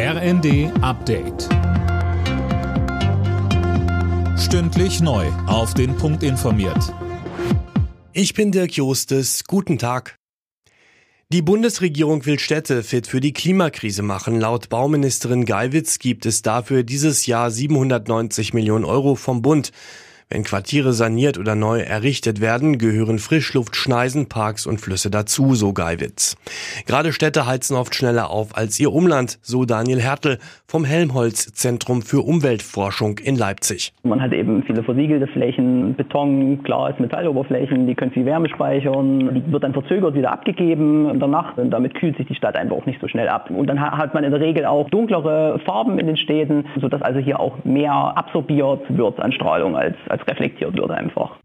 RND Update. Stündlich neu. Auf den Punkt informiert. Ich bin Dirk Jostes. Guten Tag. Die Bundesregierung will Städte fit für die Klimakrise machen. Laut Bauministerin Geiwitz gibt es dafür dieses Jahr 790 Millionen Euro vom Bund. Wenn Quartiere saniert oder neu errichtet werden, gehören Frischluftschneisen, Parks und Flüsse dazu, so Geiwitz. Gerade Städte heizen oft schneller auf als ihr Umland, so Daniel Hertel vom Helmholtz Zentrum für Umweltforschung in Leipzig. Man hat eben viele versiegelte Flächen, Beton, Glas, Metalloberflächen, die können viel Wärme speichern, die wird dann verzögert wieder abgegeben in der Nacht und damit kühlt sich die Stadt einfach auch nicht so schnell ab. Und dann hat man in der Regel auch dunklere Farben in den Städten, sodass also hier auch mehr absorbiert wird an Strahlung als, als als reflektiert wird einfach.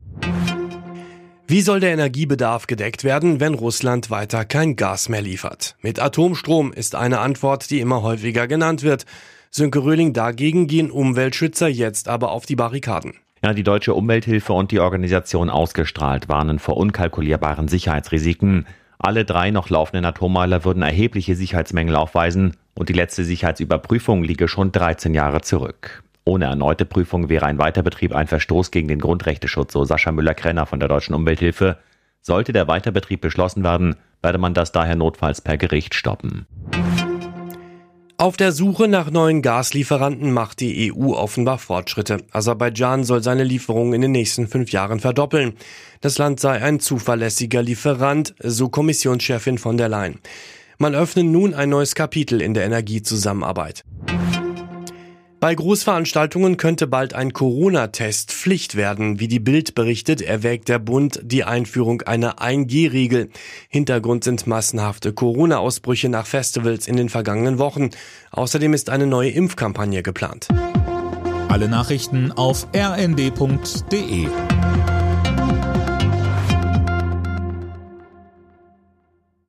Wie soll der Energiebedarf gedeckt werden, wenn Russland weiter kein Gas mehr liefert? Mit Atomstrom ist eine Antwort, die immer häufiger genannt wird. Sönke Röhling dagegen gehen Umweltschützer jetzt aber auf die Barrikaden. Ja, die Deutsche Umwelthilfe und die Organisation Ausgestrahlt warnen vor unkalkulierbaren Sicherheitsrisiken. Alle drei noch laufenden Atommeiler würden erhebliche Sicherheitsmängel aufweisen und die letzte Sicherheitsüberprüfung liege schon 13 Jahre zurück. Ohne erneute Prüfung wäre ein Weiterbetrieb ein Verstoß gegen den Grundrechteschutz, so Sascha Müller-Krenner von der Deutschen Umwelthilfe. Sollte der Weiterbetrieb beschlossen werden, werde man das daher notfalls per Gericht stoppen. Auf der Suche nach neuen Gaslieferanten macht die EU offenbar Fortschritte. Aserbaidschan soll seine Lieferungen in den nächsten fünf Jahren verdoppeln. Das Land sei ein zuverlässiger Lieferant, so Kommissionschefin von der Leyen. Man öffne nun ein neues Kapitel in der Energiezusammenarbeit. Bei Großveranstaltungen könnte bald ein Corona-Test Pflicht werden. Wie die Bild berichtet, erwägt der Bund die Einführung einer 1G-Regel. Hintergrund sind massenhafte Corona-Ausbrüche nach Festivals in den vergangenen Wochen. Außerdem ist eine neue Impfkampagne geplant. Alle Nachrichten auf rnd.de